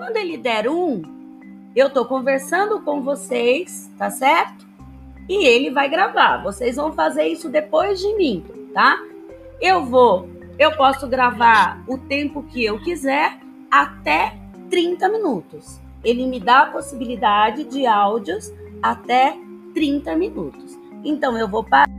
Quando ele der um, eu estou conversando com vocês, tá certo? E ele vai gravar. Vocês vão fazer isso depois de mim, tá? Eu vou, eu posso gravar o tempo que eu quiser até 30 minutos. Ele me dá a possibilidade de áudios até 30 minutos. Então eu vou parar